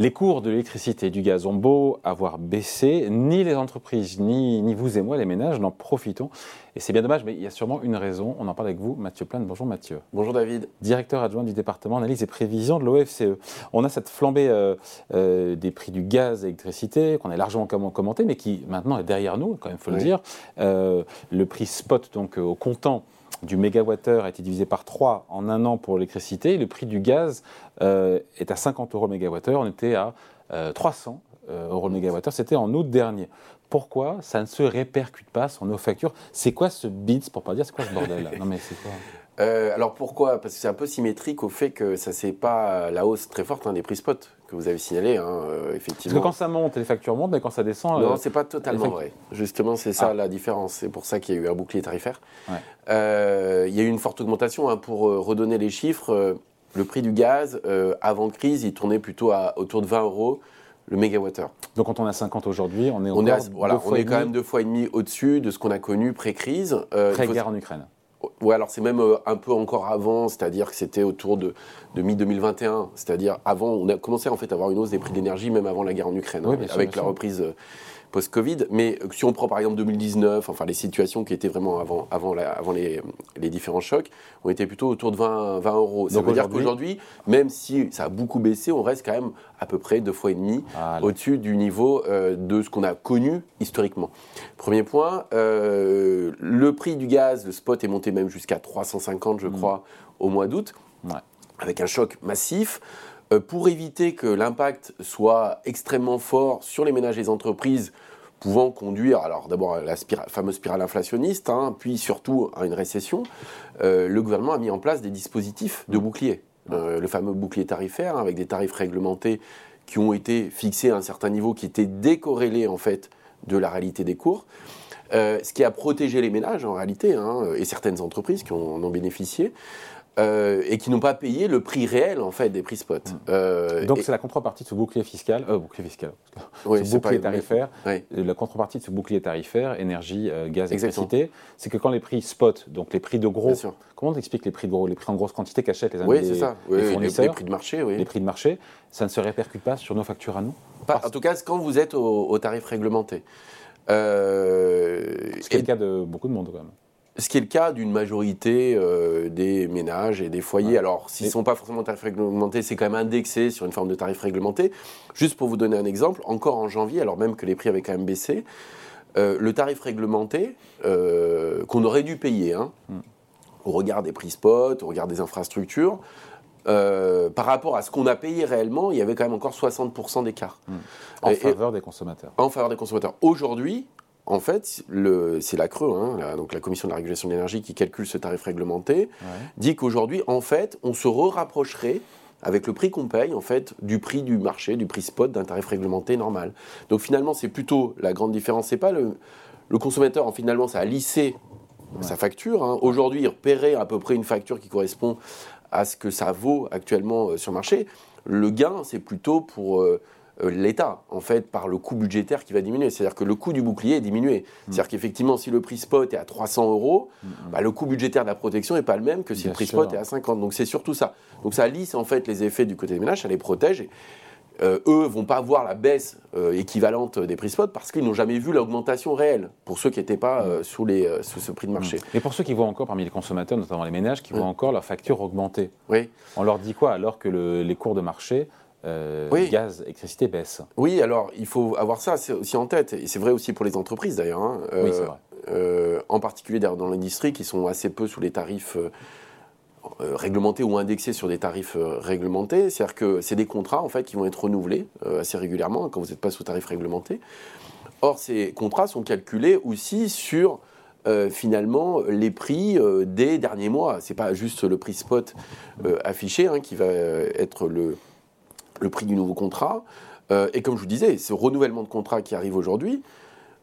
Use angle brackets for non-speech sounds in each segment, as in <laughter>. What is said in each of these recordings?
Les cours de l'électricité et du gaz ont beau avoir baissé, ni les entreprises, ni, ni vous et moi, les ménages, n'en profitons. Et c'est bien dommage, mais il y a sûrement une raison. On en parle avec vous, Mathieu Plane. Bonjour Mathieu. Bonjour David. Directeur adjoint du département analyse et prévision de l'OFCE. On a cette flambée euh, euh, des prix du gaz et l'électricité qu'on a largement commenté, mais qui maintenant est derrière nous, quand même, il faut le dire. Euh, le prix spot, donc au comptant, du mégawattheure a été divisé par 3 en un an pour l'électricité. Le prix du gaz euh, est à 50 euros le mégawattheure. On était à 300 euh, euh, euros le mégawattheure. C'était en août dernier. Pourquoi ça ne se répercute pas sur nos factures? C'est quoi ce BITS, pour pas dire c'est quoi ce bordel là? <laughs> Non mais c'est quoi? Alors pourquoi? Parce que c'est un peu symétrique au fait que ça c'est pas la hausse très forte hein, des prix spot que vous avez signalé, hein, effectivement. Parce que quand ça monte, les factures montent, mais quand ça descend. Non, c'est pas totalement vrai. Justement, c'est ça ah. la différence. C'est pour ça qu'il y a eu un bouclier tarifaire. Euh, il y a eu une forte augmentation. Hein, pour euh, redonner les chiffres, euh, le prix du gaz, avant crise, il tournait plutôt à autour de 20 euros le mégawattheure. Donc quand on a 50 aujourd'hui, on est, on est, voilà, on est quand même deux fois et demi au-dessus de ce qu'on a connu pré-crise. Pré-guerre en Ukraine. Ouais, alors c'est même un peu encore avant, c'est-à-dire que c'était autour de, de mi-2021, c'est-à-dire avant, on a commencé en fait à avoir une hausse des prix d'énergie même avant la guerre en Ukraine, hein, avec la reprise post-Covid. Mais si on prend par exemple 2019, enfin les situations qui étaient vraiment avant, avant, avant les, les, différents chocs, ont été plutôt autour de 20, 20 euros. Ça veut dire qu'aujourd'hui, même si ça a beaucoup baissé, on reste quand même à peu près deux fois et demi ah, au-dessus du niveau euh, de ce qu'on a connu historiquement. Premier point, euh, le prix du gaz, le spot est monté même jusqu'à 350, je hmm. crois, au mois d'août, avec un choc massif. Euh, pour éviter que l'impact soit extrêmement fort sur les ménages et les entreprises, pouvant conduire, alors d'abord à la fameuse spirale inflationniste, hein, puis surtout à une récession, euh, le gouvernement a mis en place des dispositifs de bouclier. Euh, le fameux bouclier tarifaire, avec des tarifs réglementés qui ont été fixés à un certain niveau, qui étaient décorrélés en fait de la réalité des cours. ce qui a protégé les ménages en réalité, hein, et certaines entreprises qui en ont bénéficié. Euh, et qui n'ont pas payé le prix réel en fait des prix spot. Hmm. Euh, Donc c'est la contrepartie de ce bouclier fiscal, euh, bouclier fiscal, <laughs> ce bouclier tarifaire. La contrepartie de ce bouclier tarifaire, énergie, gaz, électricité, c'est que quand les prix spot, donc les prix de gros, comment on explique les prix de gros, les prix en grosse quantité qu'achètent les, oui, ça. fournisseurs, les, prix de marché, les prix de marché, ça ne se répercute pas sur nos factures à nous? Pas, en tout cas, quand vous êtes au, au tarif réglementé. ce qui est le cas de beaucoup de monde quand même. Ce qui est le cas d'une majorité euh, des ménages et des foyers. Alors, s'ils ne sont pas forcément tarifs réglementés, c'est quand même indexé sur une forme de tarif réglementé. Juste pour vous donner un exemple, encore en janvier, alors même que les prix avaient quand même baissé, euh, le tarif réglementé euh, qu'on aurait dû payer, hein, hmm. au regard des prix spot, au regard des infrastructures, par rapport à ce qu'on a payé réellement, il y avait quand même encore 60% d'écart. Hmm. En faveur des consommateurs. En faveur des consommateurs. Aujourd'hui, en fait, c'est la Creux, hein, la, donc la Commission de la régulation de l'énergie qui calcule ce tarif réglementé, dit qu'aujourd'hui, en fait, on se rapprocherait avec le prix qu'on paye, en fait, du prix du marché, du prix spot d'un tarif réglementé normal. Donc finalement, c'est plutôt la grande différence. C'est pas le, le consommateur, en, finalement, ça a lissé sa facture. Hein. Aujourd'hui, il paierait à peu près une facture qui correspond à ce que ça vaut actuellement euh, sur le marché. Le gain, c'est plutôt pour... Euh, l'État, en fait, par le coût budgétaire qui va diminuer. C'est-à-dire que le coût du bouclier est diminué. Mm. C'est-à-dire qu'effectivement, si le prix spot est à 300 euros, mm, mm. bah, le coût budgétaire de la protection n'est pas le même que si le prix spot est à 50. Donc c'est surtout ça. Donc ça lisse en fait les effets du côté des ménages, ça les protège. Et, euh, eux vont pas voir la baisse euh, équivalente des prix spot parce qu'ils n'ont jamais vu l'augmentation réelle pour ceux qui n'étaient pas sous, les, sous ce prix de marché. Et pour ceux qui voient encore parmi les consommateurs, notamment les ménages, qui voient encore leur facture augmenter, oui. on leur dit quoi alors que les cours de marché euh, gaz, électricité baisse. Oui, alors il faut avoir ça aussi en tête, et c'est vrai aussi pour les entreprises d'ailleurs. Hein. oui, c'est vrai. Euh, en particulier dans l'industrie, qui sont assez peu sous les tarifs euh, réglementés ou indexés sur des tarifs réglementés. C'est-à-dire que c'est des contrats en fait qui vont être renouvelés assez régulièrement quand vous n'êtes pas sous tarif réglementé. Or, ces contrats sont calculés aussi sur finalement les prix des derniers mois. C'est pas juste le prix spot affiché hein, qui va être le, le prix du nouveau contrat. Euh, et comme je vous disais, ce renouvellement de contrat qui arrive aujourd'hui,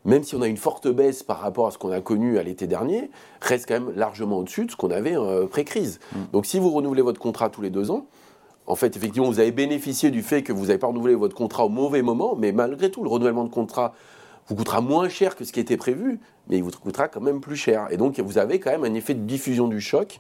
même si on a une forte baisse par rapport à ce qu'on a connu à l'été dernier, reste quand même largement au-dessus de ce qu'on avait euh, pré-crise. Mm. Donc si vous renouvelez votre contrat tous les deux ans, en fait, effectivement, vous avez bénéficié du fait que vous n'avez pas renouvelé votre contrat au mauvais moment, mais malgré tout, le renouvellement de contrat vous coûtera moins cher que ce qui était prévu, mais il vous coûtera quand même plus cher. Et donc, vous avez quand même un effet de diffusion du choc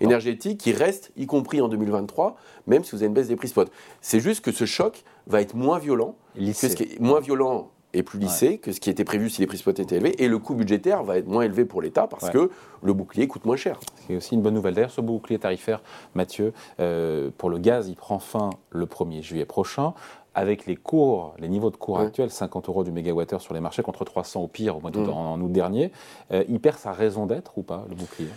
énergétique qui reste, y compris en 2023, même si vous avez une baisse des prix spot. C'est juste que ce choc va être moins violent, que ce qui est moins violent et plus lissé que ce qui était prévu si les prix spot étaient élevés, et le coût budgétaire va être moins élevé pour l'État parce que le bouclier coûte moins cher. C'est aussi une bonne nouvelle. D'ailleurs, ce bouclier tarifaire, Mathieu, euh, pour le gaz, il prend fin le 1er juillet prochain avec les cours, les niveaux de cours actuels, 50 euros du mégawattheure sur les marchés contre 300 au pire au mois d'août, mm. en, août dernier, euh, il perd sa raison d'être ou pas, le bouclier?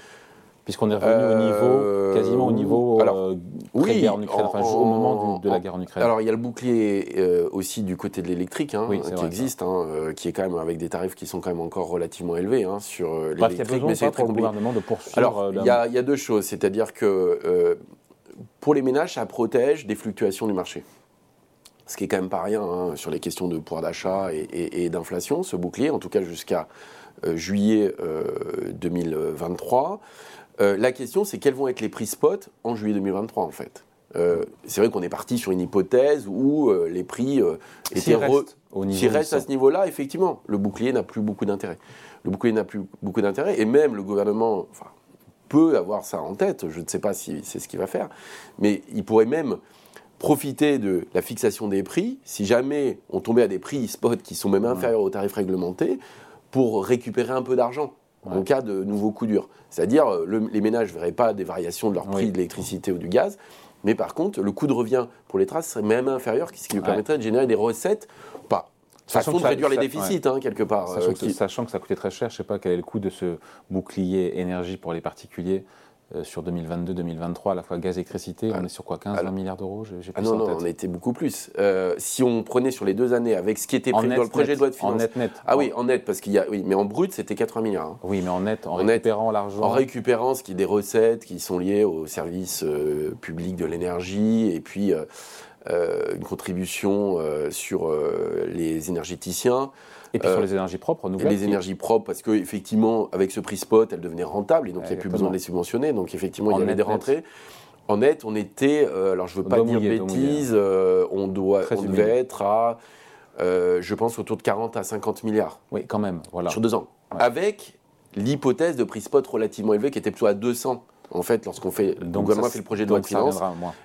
Puisqu'on est revenu au niveau, euh, quasiment au niveau alors, euh, oui, en Ukraine, enfin, au moment de la guerre en Ukraine. Alors il y a le bouclier aussi du côté de l'électrique hein, qui existe, hein, qui est quand même avec des tarifs qui sont quand même encore relativement élevés hein, sur l'électrique. mais c'est très le gouvernement de poursuivre. Alors il y, y, a deux choses, c'est-à-dire que pour les ménages, ça protège des fluctuations du marché ce qui est quand même pas rien hein, sur les questions de pouvoir d'achat et, d'inflation, ce bouclier, en tout cas jusqu'à euh, juillet 2023. Euh, euh, la question, c'est quels vont être les prix spot en juillet 2023, en fait? c'est vrai qu'on est parti sur une hypothèse où les prix étaient restent, au niveau à ce niveau-là, effectivement, le bouclier n'a plus beaucoup d'intérêt. Le bouclier n'a plus beaucoup d'intérêt, et même le gouvernement peut avoir ça en tête, je ne sais pas si c'est ce qu'il va faire, mais il pourrait même profiter de la fixation des prix, si jamais on tombait à des prix spot qui sont même inférieurs aux tarifs réglementés, pour récupérer un peu d'argent en cas de nouveaux coups durs. C'est-à-dire, euh, les ménages ne verraient pas des variations de leur prix de l'électricité ou du gaz, mais par contre, le coût de revient pour les traces serait même inférieur, ce qui lui permettrait de générer des recettes, pas façon de réduire les déficits, hein, quelque part. Sachant, euh, sachant, que ça coûtait très cher, je ne sais pas quel est le coût de ce bouclier énergie pour les particuliers. Euh, sur 2022-2023, à la fois gaz et électricité, on est sur quoi 15-20 milliards d'euros ah Non, non, on était beaucoup plus. Euh, si on prenait sur les deux années avec ce qui était prévu dans le projet de loi de finances. En net, net. Ah oui, en net, parce qu'il y a. Oui, mais en brut, c'était 80 milliards. Hein. Oui, mais en net, en, récupérant l'argent. En récupérant ce qui est des recettes qui sont liées au service euh, public de l'énergie et puis. Une contribution sur les énergéticiens, et puis sur euh, les énergies propres, renouvelables. Les énergies propres, parce qu'effectivement, avec ce prix spot, elles devenaient rentables, et donc il n'y a plus besoin de les subventionner. Donc effectivement, il y avait des rentrées. En net, on était, euh, alors je ne veux pas dire bêtises, euh, on, doit, on devait être à, je pense, autour de 40 à 50 milliards. Oui, quand même, voilà. Sur deux ans. Avec l'hypothèse de prix spot relativement élevé qui était plutôt à 200 en fait, lorsqu'on fait, le gouvernement fait le projet de loi de finances.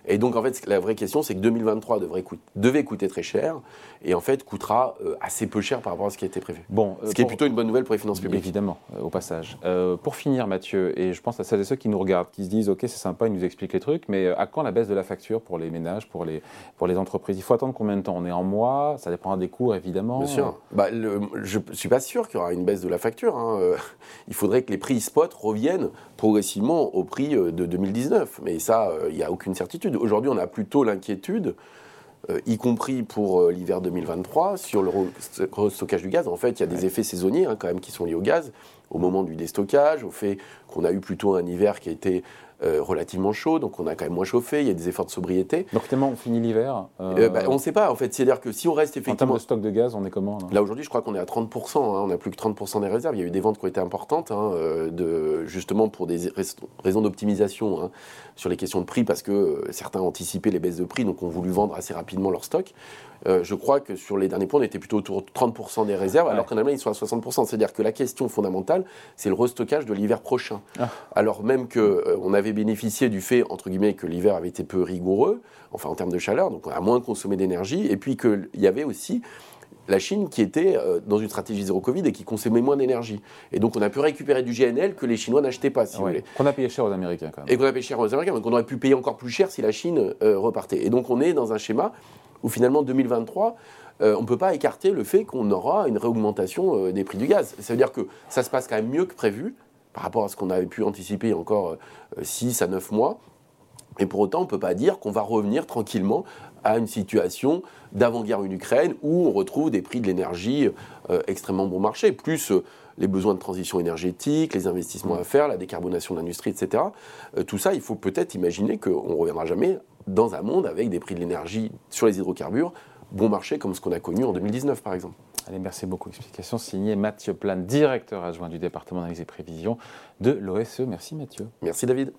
Et donc, en fait, la vraie question, c'est que 2023 devrait devait coûter très cher, et en fait, coûtera euh, assez peu cher par rapport à ce qui a été prévu. Bon, ce qui est plutôt une bonne nouvelle pour les finances publiques. Évidemment, euh, au passage. Euh, pour finir, Mathieu, et je pense à celles et ceux qui nous regardent, qui se disent, OK, c'est sympa, ils nous expliquent les trucs, mais à quand la baisse de la facture pour les ménages, pour les, pour les entreprises? Il faut attendre combien de temps? On est en mois, ça dépendra des cours, évidemment. Bien sûr. Bah, je ne suis pas sûr qu'il y aura une baisse de la facture. Hein. <laughs> Il faudrait que les prix spot reviennent progressivement au prix de 2019. Mais ça, il n'y a aucune certitude. Aujourd'hui, on a plutôt l'inquiétude euh, y compris pour euh, l'hiver 2023, sur le restockage du gaz. En fait, il y a des effets saisonniers hein, quand même qui sont liés au gaz, au moment du déstockage, au fait qu'on a eu plutôt un hiver qui a été euh, relativement chaud, donc on a quand même moins chauffé, il y a des efforts de sobriété. Donc tellement on finit l'hiver bah, On ne sait pas en fait, c'est-à-dire que si on reste effectivement... En termes de stock de gaz, on est comment Là, aujourd'hui je crois qu'on est à 30%, hein, on n'a plus que 30% des réserves, il y a eu des ventes qui ont été importantes, hein, de, justement pour des raisons d'optimisation sur les questions de prix parce que euh, certains anticipaient les baisses de prix, donc ont voulu vendre assez rapidement leur stock. Euh, je crois que sur les derniers points, on était plutôt autour de 30% des réserves, alors qu'en Allemagne, ils sont à 60%. C'est-à-dire que la question fondamentale, c'est le restockage de l'hiver prochain. Ah. Alors même qu'on euh, on avait bénéficié du fait, entre guillemets, que l'hiver avait été peu rigoureux, enfin en termes de chaleur, donc on a moins consommé d'énergie, et puis qu'il y avait aussi la Chine qui était euh, dans une stratégie zéro Covid et qui consommait moins d'énergie. Et donc on a pu récupérer du GNL que les Chinois n'achetaient pas, si vous voulez. Qu'on a payé cher aux Américains quand même. Et qu'on a payé cher aux Américains, mais qu'on aurait pu payer encore plus cher si la Chine euh, repartait. Et donc on est dans un schéma où finalement 2023, euh, on ne peut pas écarter le fait qu'on aura une réaugmentation des prix du gaz. Ça veut dire que ça se passe quand même mieux que prévu par rapport à ce qu'on avait pu anticiper encore 6 à 9 mois. Et pour autant, on ne peut pas dire qu'on va revenir tranquillement à une situation d'avant-guerre en Ukraine où on retrouve des prix de l'énergie euh, extrêmement bon marché, plus euh, les besoins de transition énergétique, les investissements à faire, la décarbonation de l'industrie, etc. Euh, tout ça, il faut peut-être imaginer qu'on ne reviendra jamais dans un monde avec des prix de l'énergie sur les hydrocarbures bon marché comme ce qu'on a connu en 2019 par exemple. Allez, merci beaucoup. Explication signée Mathieu Plan, directeur adjoint du département d'analyse et prévision de l'OSE. Merci Mathieu. Merci David.